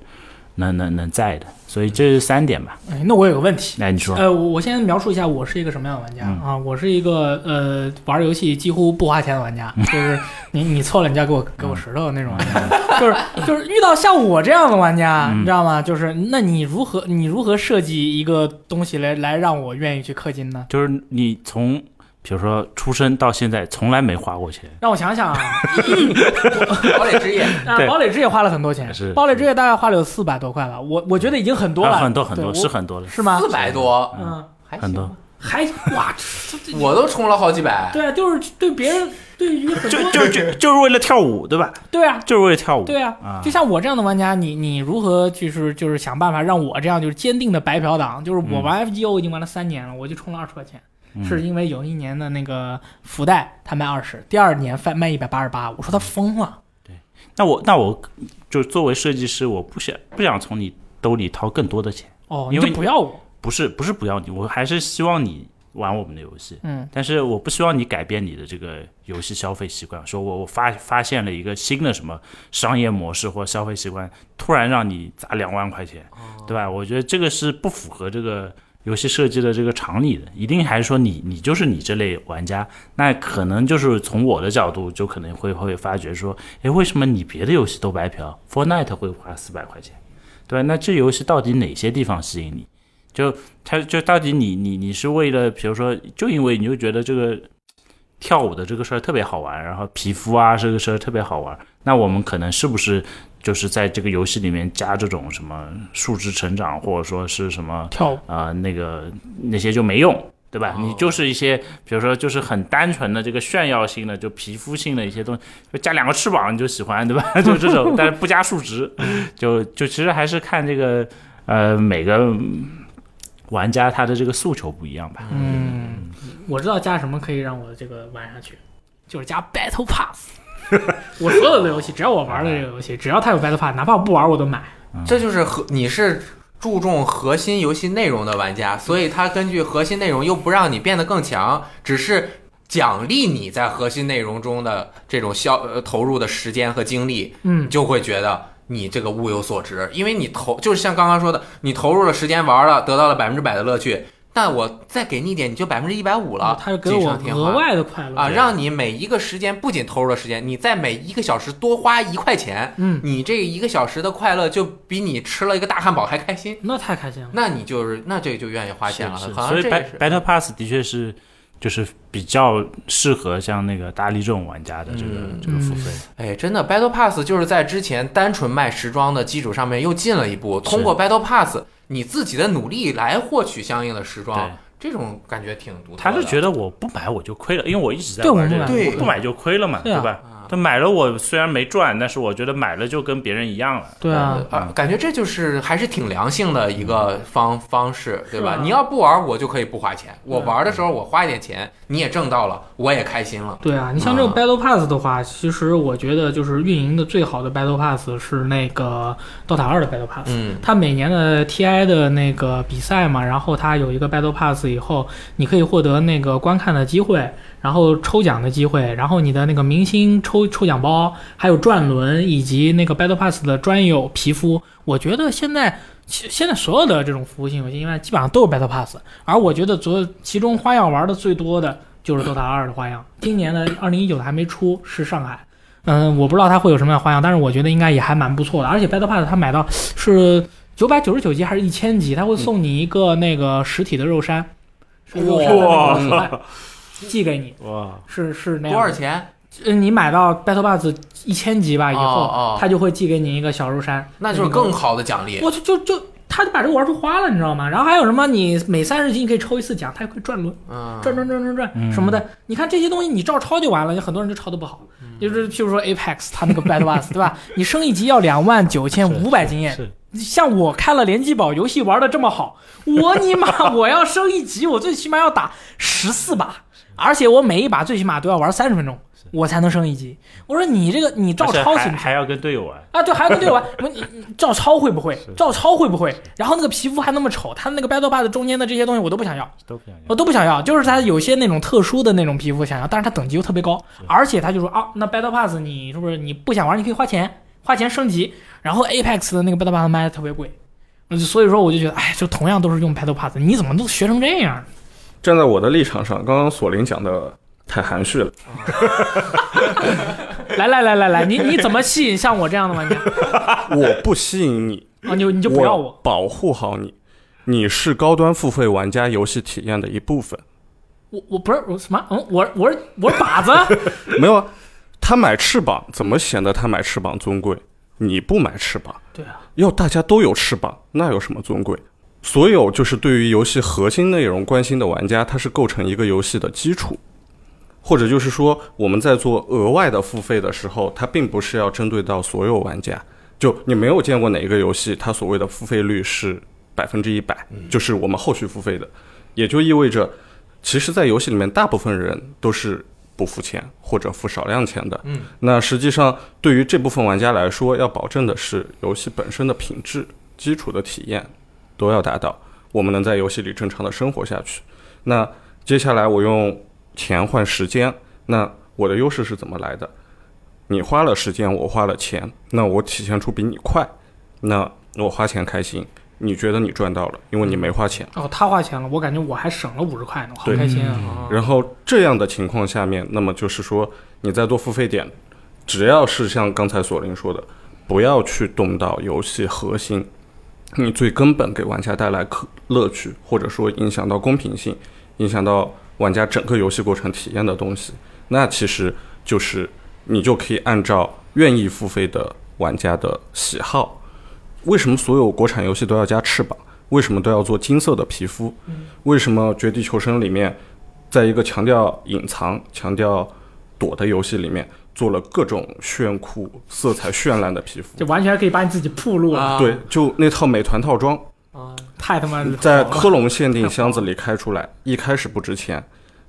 能能能在的，所以这是三点吧。哎，那我有个问题，来，你说，呃，我我先描述一下我是一个什么样的玩家、啊？我是一个呃玩游戏几乎不花钱的玩家，就是你你错了，你就要给我给我石头的那种玩家，就是就是遇到像我这样的玩家，你知道吗？就是那你如何你如何设计一个东西来来让我愿意去氪金呢？就是你从比如说出生到现在从来没花过钱，让我想想啊，[laughs] 堡垒之夜，[laughs] 堡垒之夜花了很多钱。是，堡垒之夜大概花了有四百多块吧，我我觉得已经很多了，啊很多很多是很多了，是吗？四百多，嗯，还很多。行。还哇，这这我都充了好几百。对啊，就是对别人对于很多就就就就是为了跳舞，对吧？对啊，就是为了跳舞，对啊，啊。就像我这样的玩家，你你如何就是就是想办法让我这样就是坚定的白嫖党？就是我玩 FGO 已经玩了三年了，我就充了二十块钱，嗯是因为有一年的那个福袋他卖二十，第二年卖卖一百八十八，我说他疯了。对那我那我就作为设计师，我不想不想从你兜里掏更多的钱，哦，你因为就不要我，不是不是不要你，我还是希望你玩我们的游戏，嗯，但是我不希望你改变你的这个游戏消费习惯，说我我发发现了一个新的什么商业模式或消费习惯，突然让你砸两万块钱，对吧？我觉得这个是不符合这个游戏设计的这个常理的，一定还是说你你就是你这类玩家，那可能就是从我的角度就可能会会发觉说，诶，为什么你别的游戏都白嫖，Fortnite 会花四百块钱，对？那这游戏到底哪些地方吸引你？就它就到底你你你是为了，比如说，就因为你就觉得这个跳舞的这个事儿特别好玩，然后皮肤啊这个事儿特别好玩，那我们可能是不是就是在这个游戏里面加这种什么数值成长，或者说是什么跳舞。啊、那个那些就没用，对吧？哦你就是一些，比如说就是很单纯的这个炫耀性的，就皮肤性的一些东西，就加两个翅膀你就喜欢，对吧？[laughs] 就这种，但是不加数值，[laughs] 就就其实还是看这个呃每个嗯玩家他的这个诉求不一样吧。嗯，我知道加什么可以让我这个玩下去，就是加 Battle Pass。[laughs] 我所有的游戏，只要我玩的这个游戏，只要它有 Battle Pass，哪怕我不玩我都买。这就是核你是注重核心游戏内容的玩家，所以它根据核心内容又不让你变得更强，只是奖励你在核心内容中的这种消呃投入的时间和精力，嗯你，就会觉得你这个物有所值，因为你投就是像刚刚说的，你投入了时间玩了，得到了百分之百的乐趣，但我再给你一点，你就百分之一百五了，他就给我锦上添花额外的快乐啊，让你每一个时间不仅投入了时间，你在每一个小时多花一块钱，嗯，你这一个小时的快乐就比你吃了一个大汉堡还开心。那太开心了。那你就是那这个就愿意花钱了，是是，好所以像这也是 Battle Pass 的确是就是比较适合像那个大力这种玩家的这个、嗯这个付费。哎，真的 Battle Pass 就是在之前单纯卖时装的基础上面又进了一步，通过 Battle Pass 你自己的努力来获取相应的时装，，这种感觉挺独特的。他是觉得我不买我就亏了，因为我一直在玩这个，对我不买就亏了嘛，对啊吧？啊他买了我虽然没赚，但是我觉得买了就跟别人一样了。对啊，感觉这就是还是挺良性的一个方方式，对吧？啊你要不玩，我就可以不花钱。我玩的时候，我花一点钱，你也挣到了，我也开心了。对啊，你像这个啊 Battle Pass 的话，其实我觉得就是运营的最好的 Battle Pass 是那个 DOTA 二的 Battle Pass。嗯，它每年的 TI 的那个比赛嘛，然后它有一个 Battle Pass 以后，你可以获得那个观看的机会，然后抽奖的机会，然后你的那个明星抽抽奖包，还有转轮以及那个 Battle Pass 的专有皮肤，我觉得现在其现在所有的这种服务性游戏，应该基本上都有 Battle Pass，而我觉得昨其中花样玩的最多的就是 DOTA 二的花样，今年的二零一九的还没出，是上海。嗯，我不知道它会有什么样的花样，但是我觉得应该也还蛮不错的。而且 Battle Pass 它买到是九百九十九级还是一千级，它会送你一个那个实体的肉山，是肉山的那个手办寄给你，哇，是是那样。多少钱？嗯，你买到 Battle Pass 一千级吧以后，哦哦它就会寄给你一个小肉山，那就是更好的奖励。我就就就他就把这个玩出花了，你知道吗？然后还有什么？你每三十级你可以抽一次奖，他也可以转轮，嗯，转转转转转嗯什么的。你看这些东西，你照抄就完了。有很多人就抄的不好，嗯就是譬如说 Apex 他那个 Battle Pass 对吧？你升一级要两万九千五百经验。是像我开了联机宝，游戏玩的这么好，我尼玛我要升一级，我最起码要打十四把，而且我每一把最起码都要玩三十分钟，我才能升一级。我说你这个你照抄行不行？还还要跟队友玩，啊，对，还要跟队友玩。[laughs] 我说你你照抄会不会？照抄会不会？然后那个皮肤还那么丑，他那个 Battle Pass 中间的这些东西我都不想要，都不想要我都不想要。就是他有些那种特殊的那种皮肤想要，但是他等级又特别高，而且他就说啊，那 Battle Pass 你是不是你不想玩，你可以花钱花钱升级。然后 Apex 的那个 Battle Pass 卖的特别贵，嗯所以说我就觉得，哎，就同样都是用 Battle Pass，你怎么都学成这样？站在我的立场上，刚刚索林讲的太含蓄了。[laughs] 来来来来来，你你怎么吸引像我这样的玩家？[laughs] 我不吸引你，啊，你你就不要我。保护好你。你是高端付费玩家游戏体验的一部分。我我不是我什么？嗯，我我是我是靶子。[laughs] 没有啊，他买翅膀怎么显得他买翅膀尊贵？你不买翅膀，对啊，要大家都有翅膀，那有什么尊贵？所有就是对于游戏核心内容关心的玩家，它是构成一个游戏的基础，或者就是说我们在做额外的付费的时候，它并不是要针对到所有玩家。就你没有见过哪一个游戏，它所谓的付费率是百分之一百，就是我们后续付费的，也就意味着，其实，在游戏里面，大部分人都是不付钱或者付少量钱的。嗯，那实际上对于这部分玩家来说，要保证的是游戏本身的品质、基础的体验都要达到，我们能在游戏里正常的生活下去。那接下来我用钱换时间，那我的优势是怎么来的？你花了时间，我花了钱，那我体现出比你快，那我花钱开心，你觉得你赚到了，因为你没花钱。哦，他花钱了，我感觉我还省了五十块呢，我好开心啊！然后这样的情况下面，那么就是说你在做付费点，只要是像刚才索林说的，不要去动到游戏核心，你最根本给玩家带来可乐趣，或者说影响到公平性，影响到玩家整个游戏过程体验的东西，那其实就是你就可以按照愿意付费的玩家的喜好。为什么所有国产游戏都要加翅膀？为什么都要做金色的皮肤？为什么《绝地求生》里面，在一个强调隐藏、强调躲的游戏里面，做了各种炫酷、色彩绚烂的皮肤？就完全可以把你自己暴露了，啊，对，就那套美团套装，啊，太他妈在科隆限定箱子里开出来，一开始不值钱，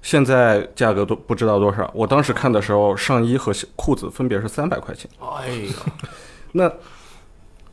现在价格都不知道多少。我当时看的时候，上衣和裤子分别是三百块钱。哎呀，[laughs] 那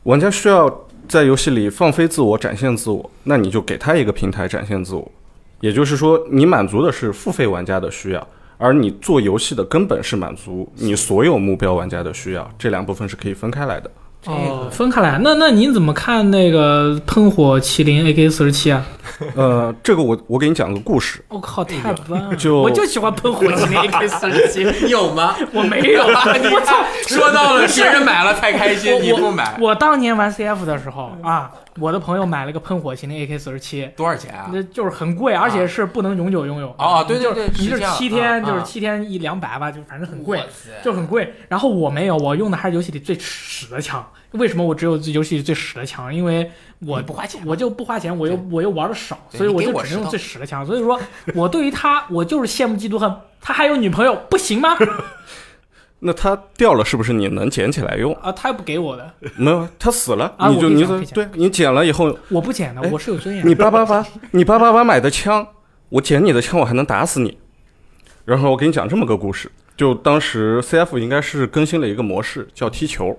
玩家需要在游戏里放飞自我、展现自我，那你就给他一个平台展现自我。也就是说，你满足的是付费玩家的需要，而你做游戏的根本是满足你所有目标玩家的需要，这两部分是可以分开来的。这哦，分开来。那那您怎么看那个喷火麒麟 AK 四十七啊？[laughs] 呃，这个我我给你讲个故事，我、靠，太棒了！就 [laughs] 我就喜欢喷火麒麟 AK 四十七，你 [laughs] 有吗？我没有，你我操！说到了别人买了太开心，你我不买，我当年玩 CF 的时候啊，我的朋友买了个喷火麒麟 AK 四十七，多少钱啊？那就是很贵，而且是不能永久拥有。哦对对就是你是七天，啊啊就是七天一两百吧，就反正很贵就很贵。然后我没有，我用的还是游戏里最屎的枪。为什么我只有游戏里最屎的枪？因为我不花钱我就不花钱，我又我又玩的少，所以我就只能用最屎的枪。所以说，我对于他，我就是羡慕嫉妒恨。他还有女朋友，不行吗？[laughs] 那它掉了是不是你能捡起来用？啊，他又不给我的，没有，他死了，啊你就你我可以讲可以讲对你捡了以后，我不捡的，哎我是有尊严你的。八八八，[laughs] 你八八八买的枪，我捡你的枪，我还能打死你。然后我给你讲这么个故事，就当时 CF 应该是更新了一个模式，叫踢球，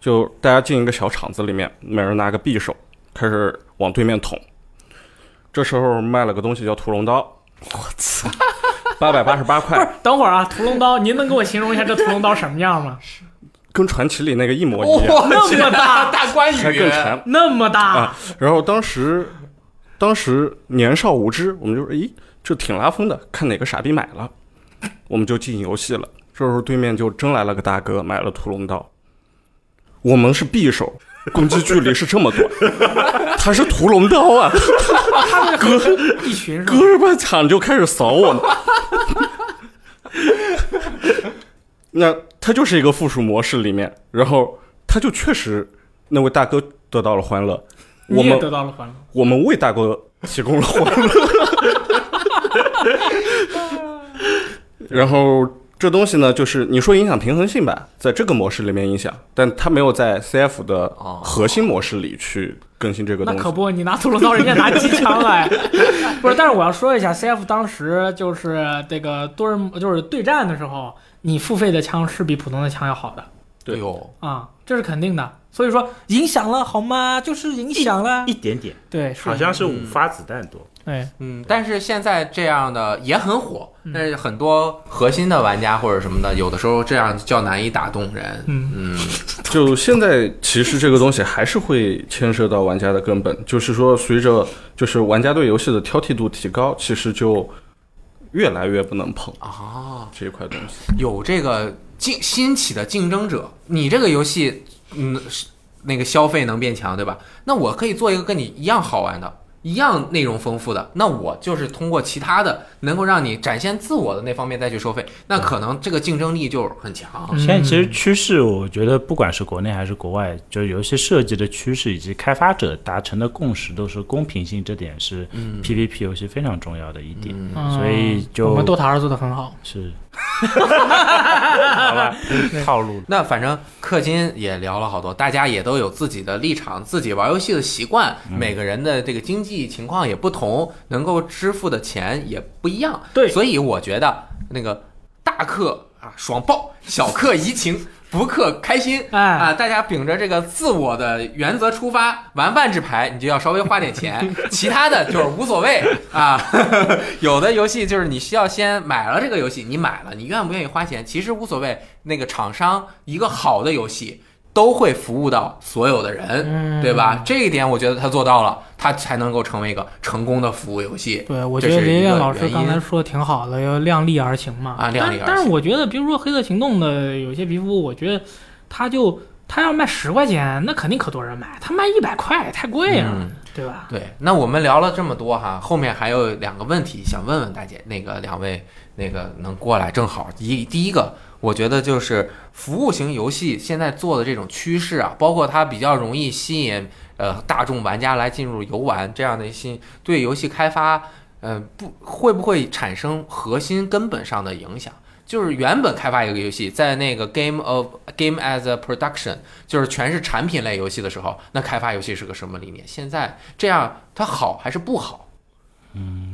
就大家进一个小场子里面，每人拿个匕首，开始往对面捅。这时候卖了个东西叫屠龙刀，我操，八百八十八块不是，，等会儿啊，屠龙刀，您能给我形容一下这屠龙刀什么样吗？跟传奇里那个一模一样，哇，那么大大关羽还更沉。那么大，啊然后当时，当时年少无知，我们就说，咦，这挺拉风的，看哪个傻逼买了，我们就进游戏了。这时候对面就真来了个大哥，买了屠龙刀。我们是匕首，攻击距离是这么短，他是屠龙刀啊，[laughs] 他那个一群？隔着半场就开始扫我们。那他就是一个附属模式里面，然后他就确实那位大哥得到了欢乐，我们得到了欢乐。我们为大哥提供了欢乐。[laughs] 然后这东西呢，就是你说影响平衡性吧，在这个模式里面影响，但它没有在 CF 的哦核心模式里去更新这个东西。那可不，你拿屠龙刀，人家拿机枪来，[laughs] 不是。但是我要说一下，CF 当时就是这个多人就是对战的时候，你付费的枪是比普通的枪要好的对哎呦，啊，这是肯定的。所以说影响了好吗？就是影响了一，点点，对，好像是五发子弹多。对，嗯，但是现在这样的也很火，但是很多核心的玩家或者什么的，有的时候这样较难以打动人。嗯嗯，[laughs] 就现在，其实这个东西还是会牵涉到玩家的根本，就是说，随着就是玩家对游戏的挑剔度提高，其实就越来越不能碰啊，这一块东西。有这个竞新起的竞争者，你这个游戏，嗯，是那个消费能变强，对吧？那我可以做一个跟你一样好玩的。一样内容丰富的，那我就是通过其他的能够让你展现自我的那方面再去收费，那可能这个竞争力就很强。嗯现在其实趋势，我觉得不管是国内还是国外，就是游戏设计的趋势以及开发者达成的共识，都是公平性，这点是嗯 PVP 游戏非常重要的一点。嗯所以就我们 DOTA 二做的很好。是，好吧，套路。那反正氪金也聊了好多，大家也都有自己的立场，自己玩游戏的习惯，每个人的这个经济情况也不同，能够支付的钱也不一样。对所以我觉得那个大氪啊爽爆，小氪怡情。不氪开心哎啊！大家秉着这个自我的原则出发，玩万智牌你就要稍微花点钱，[laughs] 其他的就是无所谓啊。[laughs] 有的游戏就是你需要先买了这个游戏，你买了，你愿不愿意花钱，其实无所谓。那个厂商一个好的游戏都会服务到所有的人，嗯对吧？这一点我觉得他做到了，他才能够成为一个成功的服务游戏对，我觉得林燕老师刚才说的挺好的，要量力而行嘛。啊量力而行但但是我觉得，比如说《黑色行动》的有些皮肤，我觉得他就他要卖十块钱，那肯定可多人买，他卖一百块太贵了。嗯对吧？对，那我们聊了这么多哈，后面还有两个问题想问问大姐，那个两位那个能过来正好。一第一个，我觉得就是服务型游戏现在做的这种趋势啊，包括它比较容易吸引呃大众玩家来进入游玩这样的一些对游戏开发，呃不会不会产生核心根本上的影响？就是原本开发一个游戏，在那个 game of game as a production，就是全是产品类游戏的时候，那开发游戏是个什么理念？现在这样它好还是不好？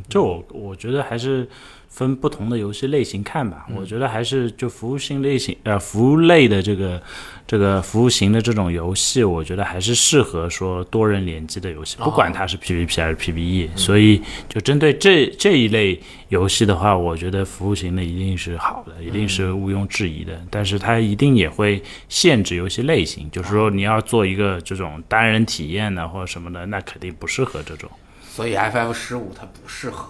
这我我觉得还是分不同的游戏类型看吧。我觉得还是就服务性类型呃服务类的这个这个服务型的这种游戏，我觉得还是适合说多人联机的游戏，不管它是 PVP 还是 PVE。所以就针对这这一类游戏的话，我觉得服务型的一定是好的，一定是毋庸置疑的。但是它一定也会限制游戏类型，就是说你要做一个这种单人体验的或者什么的，那肯定不适合这种。所以 FF 十五它不适合。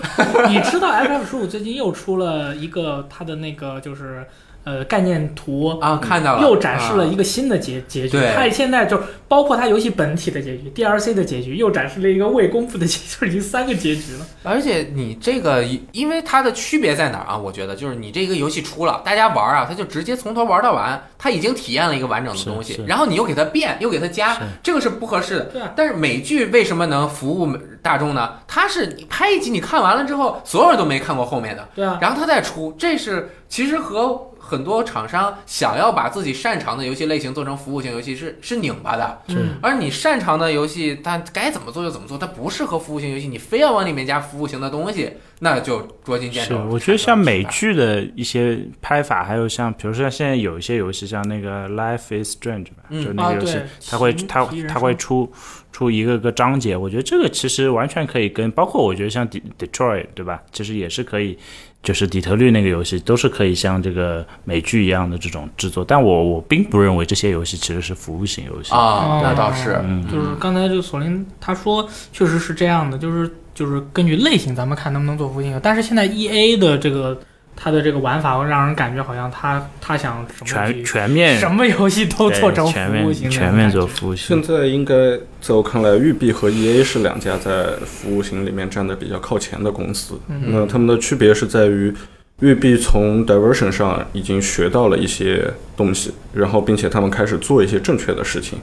[laughs] 你知道 FF 十五最近又出了一个它的那个就是呃概念图啊看到了又展示了一个新的结结局。对它现在就包括它游戏本体的结局、DLC 的结局，又展示了一个未公布的结局，[laughs] 就已经三个结局了。而且你这个，因为它的区别在哪儿啊？我觉得就是你这个游戏出了，大家玩啊，他就直接从头玩到完，他已经体验了一个完整的东西，然后你又给它变，又给它加，这个是不合适的。对啊但是美剧为什么能服务大众呢？它是你拍一集，你看完了之后，所有人都没看过后面的，对啊，然后它再出，这是其实和很多厂商想要把自己擅长的游戏类型做成服务型游戏是是拧巴的。嗯而你擅长的游戏，它该怎么做就怎么做，它不适合服务型游戏，你非要往里面加服务型的东西，那就捉襟见是，肘。我觉得像美剧的一些拍法，还有像比如说现在有一些游戏，像那个《Life is Strange》吧，就那个游戏对，它会它它会出出一个个章节，我觉得这个其实完全可以跟，包括我觉得像 De Detroit 对吧，其实也是可以。就是底特律那个游戏都是可以像这个美剧一样的这种制作，但我我并不认为这些游戏其实是服务型游戏。啊，那倒是，嗯就是刚才这个索林他说，确实是这样的，就是就是根据类型，咱们看能不能做服务型游戏。但是现在 E A 的这个它的这个玩法，会让人感觉好像他他想什么全全面什么游戏都做成全面服务型的全面做服务型现。在应该在我看来，育碧和 EA 是两家在服务型里面站的比较靠前的公司。嗯那他们的区别是在于，育碧从 diversion 上已经学到了一些东西，然后并且他们开始做一些正确的事情。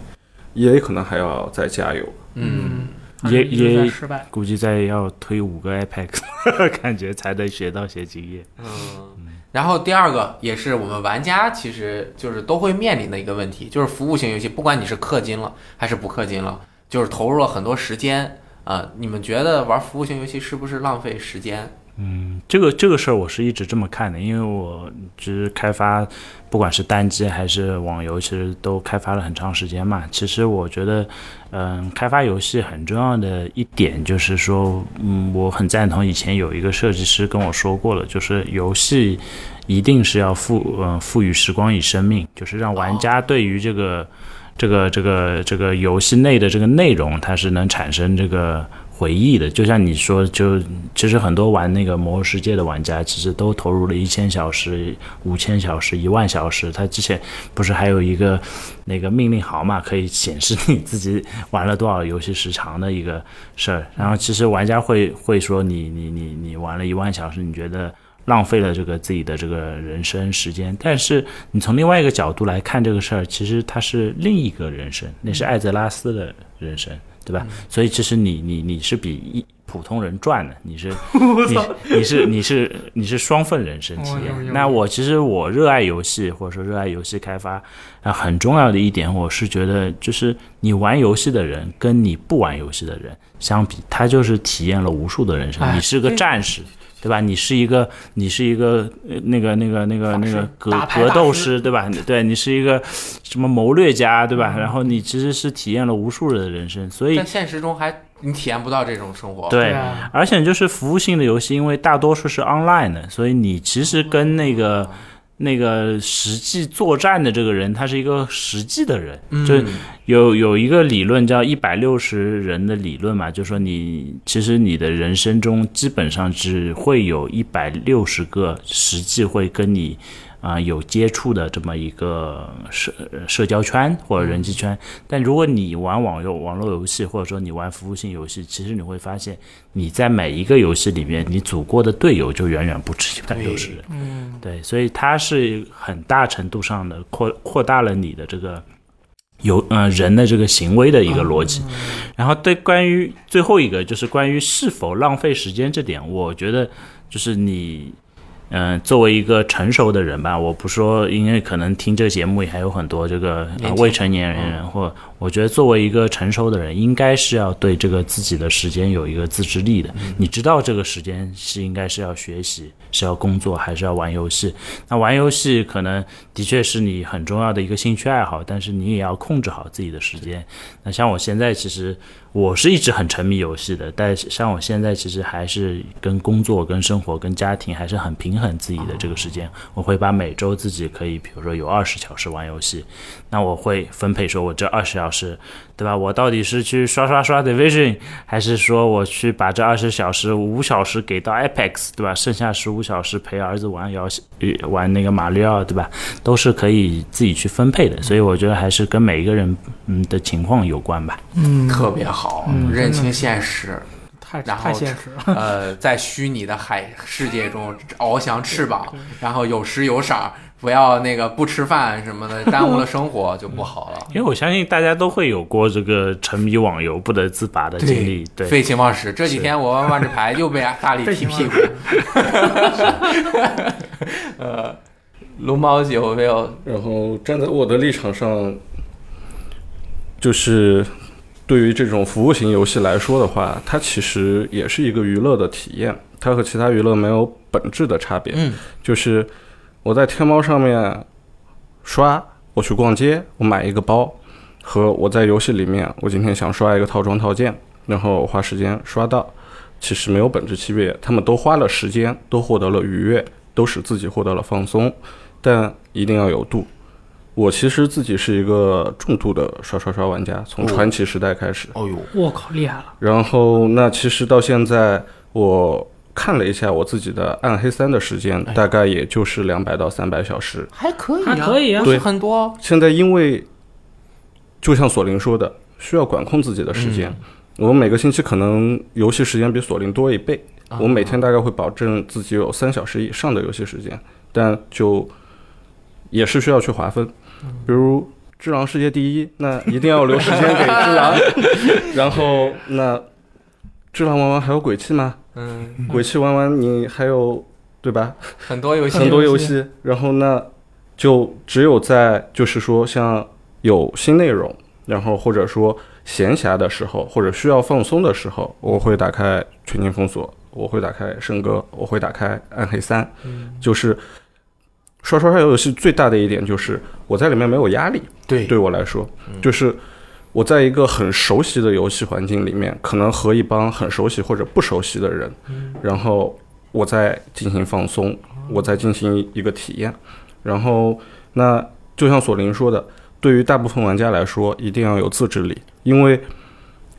EA 可能还要再加油。嗯，也也失败。估计再要推五个 Apex，[laughs] 感觉才能学到些经验。嗯。然后第二个也是我们玩家其实就是都会面临的一个问题，就是服务型游戏，不管你是氪金了还是不氪金了，就是投入了很多时间啊、你们觉得玩服务型游戏是不是浪费时间？嗯，这个这个事儿我是一直这么看的，因为我其实开发不管是单机还是网游，其实都开发了很长时间嘛。其实我觉得，嗯，开发游戏很重要的一点就是说，嗯，我很赞同以前有一个设计师跟我说过了，就是游戏一定是要赋嗯赋予时光与生命，就是让玩家对于这个。这个这个这个游戏内的这个内容，它是能产生这个回忆的。就像你说，就其实很多玩那个《魔兽世界》的玩家，其实都投入了一千小时、五千小时、一万小时。他之前不是还有一个那个命令行嘛，可以显示你自己玩了多少游戏时长的一个事儿。然后其实玩家会会说你你你你玩了一万小时，你觉得？浪费了这个自己的这个人生时间，但是你从另外一个角度来看这个事儿，其实它是另一个人生，那是艾泽拉斯的人生，对吧？所以其实你你你是比一普通人赚的，你是 [laughs] 你你是你是你是双份人生体验。那我其实我热爱游戏，或者说热爱游戏开发，啊，很重要的一点，我是觉得就是你玩游戏的人跟你不玩游戏的人相比，他就是体验了无数的人生。哎你是个战士。对吧？你是一个，你是一个，呃，那个，那个，那个，那个格格斗师，对吧？对你是一个什么谋略家，对嗯吧？然后你其实是体验了无数人的人生，所以在现实中还你体验不到这种生活。对，啊，而且就是服务性的游戏，因为大多数是 online 的，所以你其实跟那个那个实际作战的这个人，他是一个实际的人，就嗯有有一个理论叫一百六十人的理论嘛，就说你其实你的人生中基本上只会有一百六十个实际会跟你。啊、有接触的这么一个社社交圈或者人际圈。但如果你玩网游网络游戏，或者说你玩服务性游戏，其实你会发现你在每一个游戏里面，你组过的队友就远远不止一百六十人。嗯，对，所以它是很大程度上的扩扩大了你的这个。有呃人的这个行为的一个逻辑，然后对关于最后一个就是关于是否浪费时间这点，我觉得就是你，嗯、作为一个成熟的人吧，我不说，因为可能听这个节目也还有很多这个、呃、未成年人，或我觉得作为一个成熟的人，应该是要对这个自己的时间有一个自制力的。你知道这个时间是应该是要学习，是要工作，还是要玩游戏？那玩游戏可能的确是你很重要的一个兴趣爱好，但是你也要控制好自己的时间。那像我现在其实我是一直很沉迷游戏的，但像我现在其实还是跟工作、跟生活、跟家庭还是很平衡自己的这个时间。我会把每周自己可以，比如说有二十小时玩游戏，那我会分配说，我这二十小时，对吧？我到底是去刷刷刷 Division，还是说我去把这二十小时五小时给到 Apex，对吧？剩下十五小时陪儿子玩游戏，呃玩那个马里奥，对吧？都是可以自己去分配的。所以我觉得还是跟每一个人嗯的情况有关吧。嗯，特别好，认清现实，太然后太现实了。呃，在虚拟的海世界中翱翔翅膀，然后有时有色儿，不要那个不吃饭什么的，[laughs] 耽误了生活就不好了。因为我相信大家都会有过这个沉迷网游不得自拔的经历，对，废寝忘食。这几天我玩万智牌又被大力踢屁股。[laughs] 呃，龙猫有没有？然后站在我的立场上，就是对于这种服务型游戏来说的话，它其实也是一个娱乐的体验，它和其他娱乐没有本质的差别。嗯，就是我在天猫上面刷，我去逛街，我买一个包，和我在游戏里面，我今天想刷一个套装套件，然后花时间刷到，其实没有本质区别。他们都花了时间，都获得了愉悦，都使自己获得了放松，但一定要有度。我其实自己是一个重度的刷刷刷玩家，从传奇时代开始。哦呦，我靠，厉害了！然后那其实到现在，我看了一下我自己的暗黑三的时间，哎大概也就是两百到三百小时。还可以、还可以啊不是对很多。现在因为就像索林说的，需要管控自己的时间。我每个星期可能游戏时间比索林多一倍，啊我每天大概会保证自己有三小时以上的游戏时间，但就也是需要去划分，比如。只狼世界第一，那一定要留时间给只狼。[laughs] 然后那只狼玩完还有鬼泣吗？嗯，鬼泣玩完你还有对吧？很多游戏。很多游戏，然后那就只有在就是说像有新内容，然后或者说闲暇的时候，或者需要放松的时候，我会打开全境封锁，我会打开圣歌，我会打开暗黑三，就是刷刷刷游戏最大的一点就是我在里面没有压力，对。对我来说，就是我在一个很熟悉的游戏环境里面，可能和一帮很熟悉或者不熟悉的人，然后我在进行放松，我在进行一个体验，然后那就像索林说的，对于大部分玩家来说，一定要有自制力，因为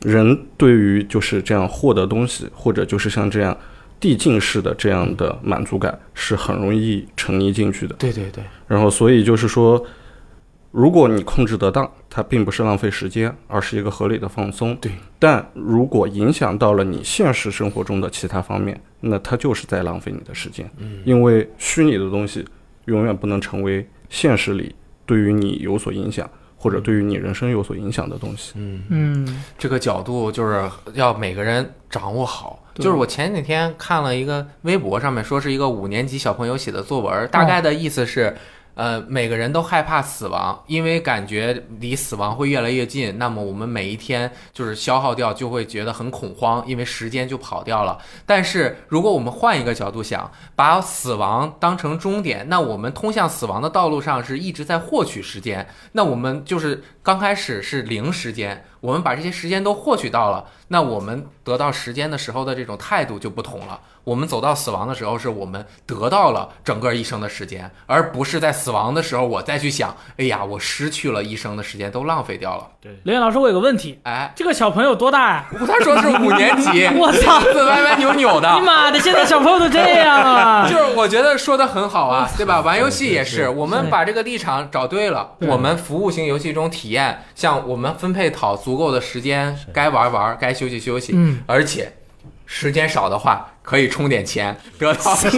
人对于就是这样获得东西，或者就是像这样递进式的这样的满足感，是很容易沉溺进去的。对对对，然后，所以就是说，如果你控制得当，它并不是浪费时间，而是一个合理的放松。对。但如果影响到了你现实生活中的其他方面，那它就是在浪费你的时间。嗯。因为虚拟的东西永远不能成为现实里对于你有所影响，或者对于你人生有所影响的东西。嗯，嗯，这个角度就是要每个人掌握好。就是我前几天看了一个微博上面说是一个五年级小朋友写的作文，大概的意思是，呃，每个人都害怕死亡，因为感觉离死亡会越来越近。那么我们每一天就是消耗掉，就会觉得很恐慌，因为时间就跑掉了。但是如果我们换一个角度想，把死亡当成终点，那我们通向死亡的道路上是一直在获取时间。那我们就是刚开始是零时间，我们把这些时间都获取到了，那我们得到时间的时候的这种态度就不同了。我们走到死亡的时候，是我们得到了整个一生的时间，而不是在死亡的时候我再去想，哎呀，我失去了一生的时间，都浪费掉了。雷电老师，我有个问题，哎，这个小朋友多大呀？他说是五年级，[laughs] 我操字歪歪扭扭的你。妈的，现在小朋友都这样啊！[laughs] 就是我觉得说的很好啊，对吧？玩游戏也是是，我们把这个立场找对了。我们服务型游戏中体验，像我们分配好足够的时间，该玩玩，该休息休息。嗯，而且时间少的话，可以充点钱，[laughs] 得到少时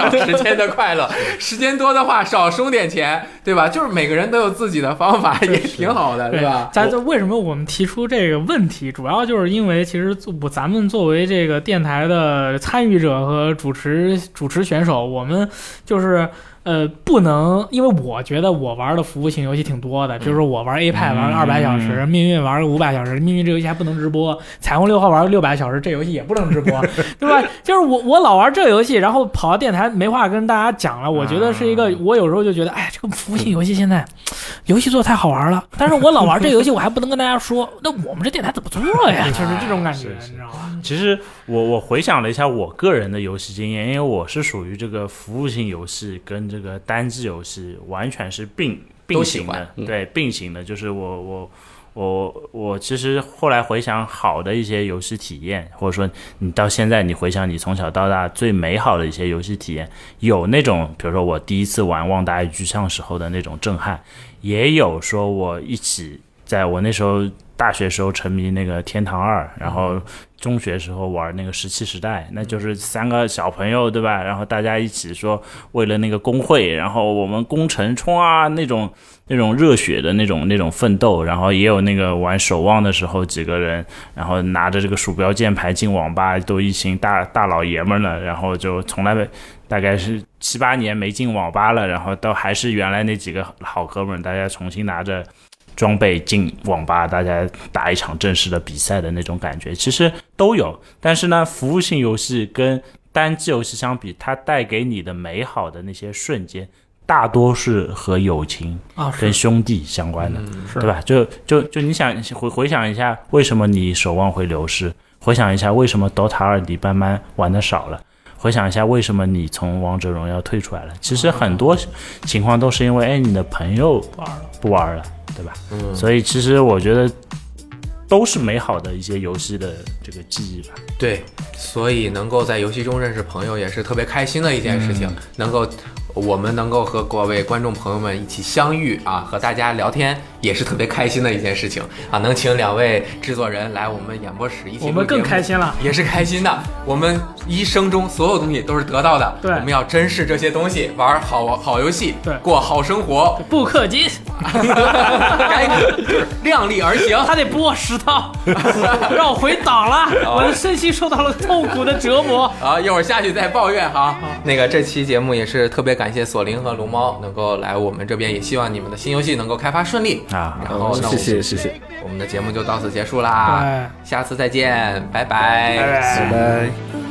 间的快乐；时间多的话，少充点钱，对吧？就是每个人都有自己的方法，也挺好的，对吧？咱这为什么我们提出这个问题，主要就是因为其实我咱们作为这个电台的参与者和主持主持选手，我们就是。呃，不能，因为我觉得我玩的服务型游戏挺多的，就是我玩 A 派玩个二百小时，命运玩个五百小时，命运这游戏还不能直播，彩虹六号玩个六百小时，这游戏也不能直播，[laughs] 对吧？就是我我老玩这游戏，然后跑到电台没话跟大家讲了，我觉得是一个，我有时候就觉得，哎，这个服务型游戏现在游戏做的太好玩了，[laughs] 但是我老玩这游戏，我还不能跟大家说，那我们这电台怎么做呀？就是这种感觉，你知道吗？其实我我回想了一下我个人的游戏经验，因为我是属于这个服务性游戏跟这个单机游戏完全是并并行的，嗯对并行的。就是我我我我其实后来回想好的一些游戏体验，或者说你到现在你回想你从小到大最美好的一些游戏体验，有那种比如说我第一次玩《旺达与巨像》时候的那种震撼，也有说我一起在我那时候大学时候沉迷那个《天堂二》，然后中学时候玩那个《石器时代》，那就是三个小朋友对吧？然后大家一起说为了那个工会，然后我们攻城冲啊那种那种热血的那种那种奋斗，然后也有那个玩守望的时候几个人，然后拿着这个鼠标键盘进网吧都一群大大老爷们儿了，然后就从来没大概是七八年没进网吧了，然后都还是原来那几个好哥们儿，大家重新拿着装备进网吧，大家打一场正式的比赛的那种感觉，其实都有。但是呢，服务性游戏跟单机游戏相比，它带给你的美好的那些瞬间，大多是和友情啊，跟兄弟相关的。是对吧？就就就你想回回想一下，为什么你守望会流失？回想一下，为什么 DOTA 二你慢慢玩的少了？回想一下，为什么你从王者荣耀退出来了？其实很多情况都是因为，哎，你的朋友。不玩了，对吧？嗯，所以其实我觉得都是美好的一些游戏的这个记忆吧。对，所以能够在游戏中认识朋友也是特别开心的一件事情，能够。我们能够和各位观众朋友们一起相遇啊，和大家聊天也是特别开心的一件事情啊！能请两位制作人来我们演播室一起，我们更开，心了。也是开心的。我们一生中所有东西都是得到的，对我们要珍视这些东西，玩好好游戏，对过好生活，不氪金，[laughs] 该量力而行。他得拨我十套，[laughs] 让我回档了，我的身心受到了痛苦的折磨。[laughs] 啊，一会儿下去再抱怨哈。那个这期节目也是特别感谢索林和龙猫能够来我们这边，也希望你们的新游戏能够开发顺利。啊，然后呢，谢谢谢谢，我们的节目就到此结束啦，下次再见，拜拜拜拜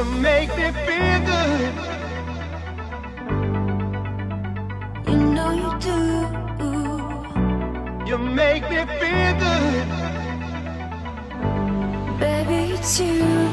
You make me feel good. you know you do. You make me feel good. Baby, it's you.